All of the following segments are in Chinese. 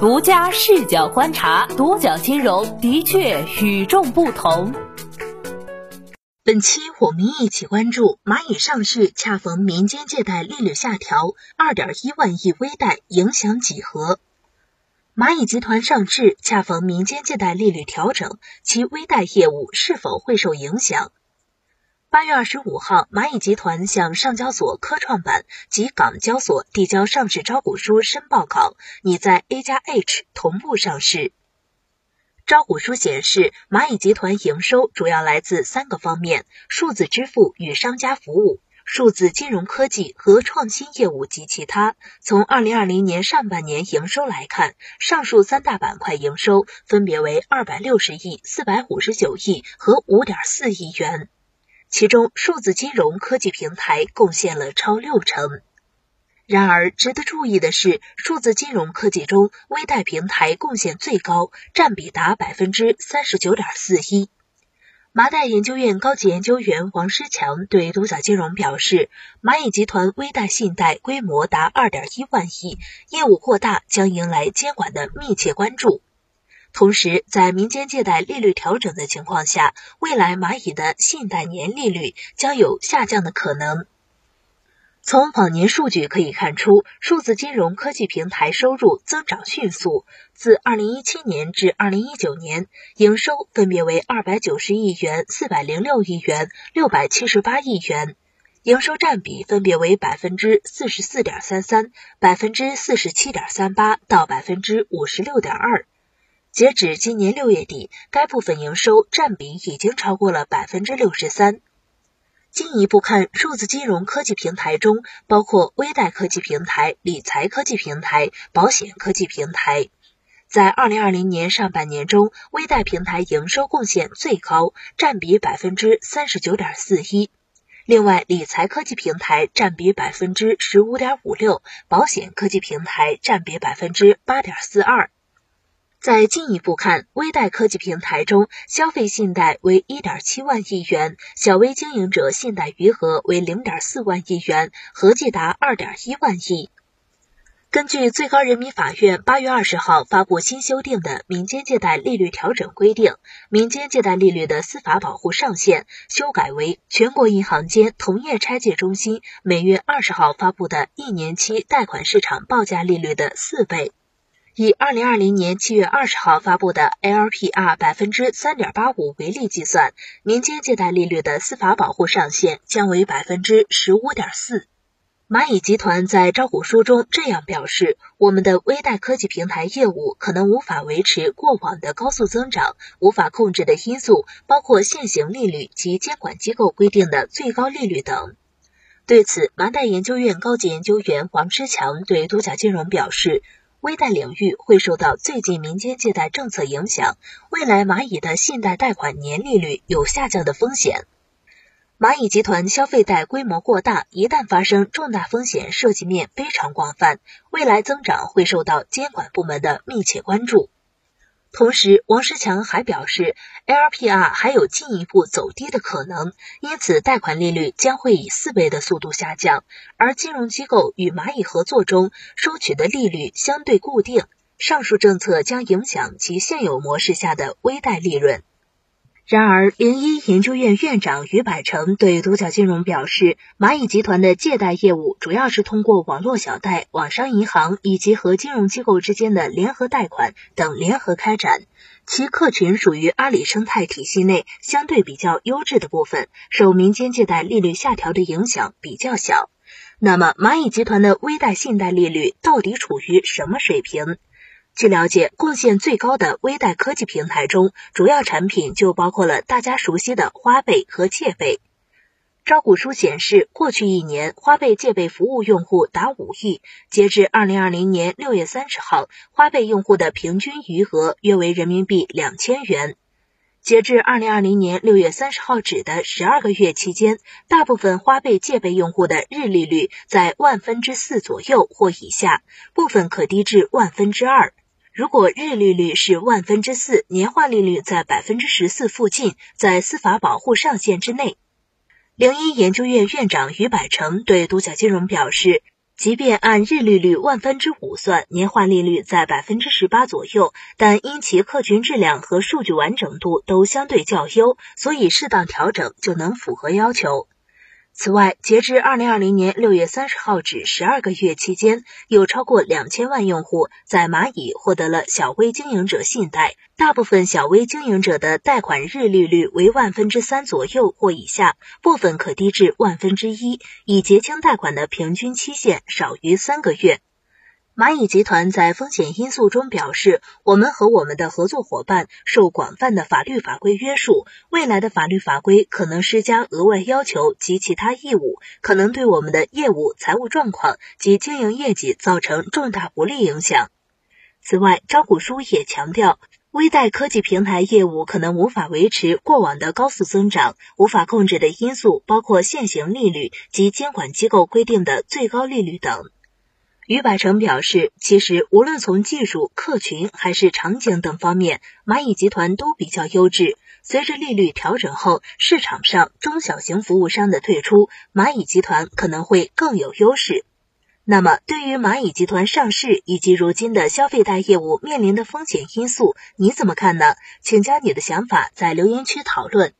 独家视角观察，独角金融的确与众不同。本期我们一起关注蚂蚁上市，恰逢民间借贷利率下调，二点一万亿微贷影响几何？蚂蚁集团上市，恰逢民间借贷利率调整，其微贷业务是否会受影响？八月二十五号，蚂蚁集团向上交所科创板及港交所递交上市招股书申报稿，拟在 A 加 H 同步上市。招股书显示，蚂蚁集团营收主要来自三个方面：数字支付与商家服务、数字金融科技和创新业务及其他。从二零二零年上半年营收来看，上述三大板块营收分别为二百六十亿、四百五十九亿和五点四亿元。其中，数字金融科技平台贡献了超六成。然而，值得注意的是，数字金融科技中，微贷平台贡献最高，占比达百分之三十九点四一。麻袋研究院高级研究员王诗强对独角金融表示，蚂蚁集团微贷信贷规模达二点一万亿，业务扩大将迎来监管的密切关注。同时，在民间借贷利率调整的情况下，未来蚂蚁的信贷年利率将有下降的可能。从往年数据可以看出，数字金融科技平台收入增长迅速，自2017年至2019年，营收分别为290亿元、406亿元、678亿元，营收占比分别为百分之四十四点三三、百分之四十七点三八到百分之五十六点二。截止今年六月底，该部分营收占比已经超过了百分之六十三。进一步看，数字金融科技平台中包括微贷科技平台、理财科技平台、保险科技平台。在二零二零年上半年中，微贷平台营收贡献最高，占比百分之三十九点四一。另外，理财科技平台占比百分之十五点五六，保险科技平台占比百分之八点四二。再进一步看，微贷科技平台中，消费信贷为一点七万亿元，小微经营者信贷余额为零点四万亿元，合计达二点一万亿。根据最高人民法院八月二十号发布新修订的民间借贷利率调整规定，民间借贷利率的司法保护上限修改为全国银行间同业拆借中心每月二十号发布的一年期贷款市场报价利率的四倍。以二零二零年七月二十号发布的 LPR 百分之三点八五为例计算，民间借贷利率的司法保护上限将为百分之十五点四。蚂蚁集团在招股书中这样表示：“我们的微贷科技平台业务可能无法维持过往的高速增长，无法控制的因素包括现行利率及监管机构规定的最高利率等。”对此，麻贷研究院高级研究员王之强对独角金融表示。微贷领域会受到最近民间借贷政策影响，未来蚂蚁的信贷贷款年利率有下降的风险。蚂蚁集团消费贷规模过大，一旦发生重大风险，涉及面非常广泛，未来增长会受到监管部门的密切关注。同时，王石强还表示，LPR 还有进一步走低的可能，因此贷款利率将会以四倍的速度下降。而金融机构与蚂蚁合作中收取的利率相对固定，上述政策将影响其现有模式下的微贷利润。然而，零一研究院院长于百成对独角金融表示，蚂蚁集团的借贷业务主要是通过网络小贷、网商银行以及和金融机构之间的联合贷款等联合开展，其客群属于阿里生态体系内相对比较优质的部分，受民间借贷利率下调的影响比较小。那么，蚂蚁集团的微贷信贷利率到底处于什么水平？据了解，贡献最高的微贷科技平台中，主要产品就包括了大家熟悉的花呗和借呗。招股书显示，过去一年，花呗借呗服务用户达五亿。截至二零二零年六月三十号，花呗用户的平均余额约为人民币两千元。截至二零二零年六月三十号止的十二个月期间，大部分花呗借呗用户的日利率在万分之四左右或以下，部分可低至万分之二。如果日利率是万分之四，年化利率在百分之十四附近，在司法保护上限之内。零一研究院院长于百成对独角金融表示，即便按日利率万分之五算，年化利率在百分之十八左右，但因其客群质量和数据完整度都相对较优，所以适当调整就能符合要求。此外，截至二零二零年六月三十号止十二个月期间，有超过两千万用户在蚂蚁获得了小微经营者信贷。大部分小微经营者的贷款日利率为万分之三左右或以下，部分可低至万分之一，已结清贷款的平均期限少于三个月。蚂蚁集团在风险因素中表示，我们和我们的合作伙伴受广泛的法律法规约束，未来的法律法规可能施加额外要求及其他义务，可能对我们的业务、财务状况及经营业绩造成重大不利影响。此外，招股书也强调，微贷科技平台业务可能无法维持过往的高速增长，无法控制的因素包括现行利率及监管机构规定的最高利率等。于百成表示，其实无论从技术、客群还是场景等方面，蚂蚁集团都比较优质。随着利率调整后，市场上中小型服务商的退出，蚂蚁集团可能会更有优势。那么，对于蚂蚁集团上市以及如今的消费贷业务面临的风险因素，你怎么看呢？请将你的想法在留言区讨论。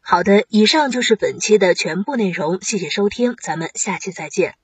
好的，以上就是本期的全部内容，谢谢收听，咱们下期再见。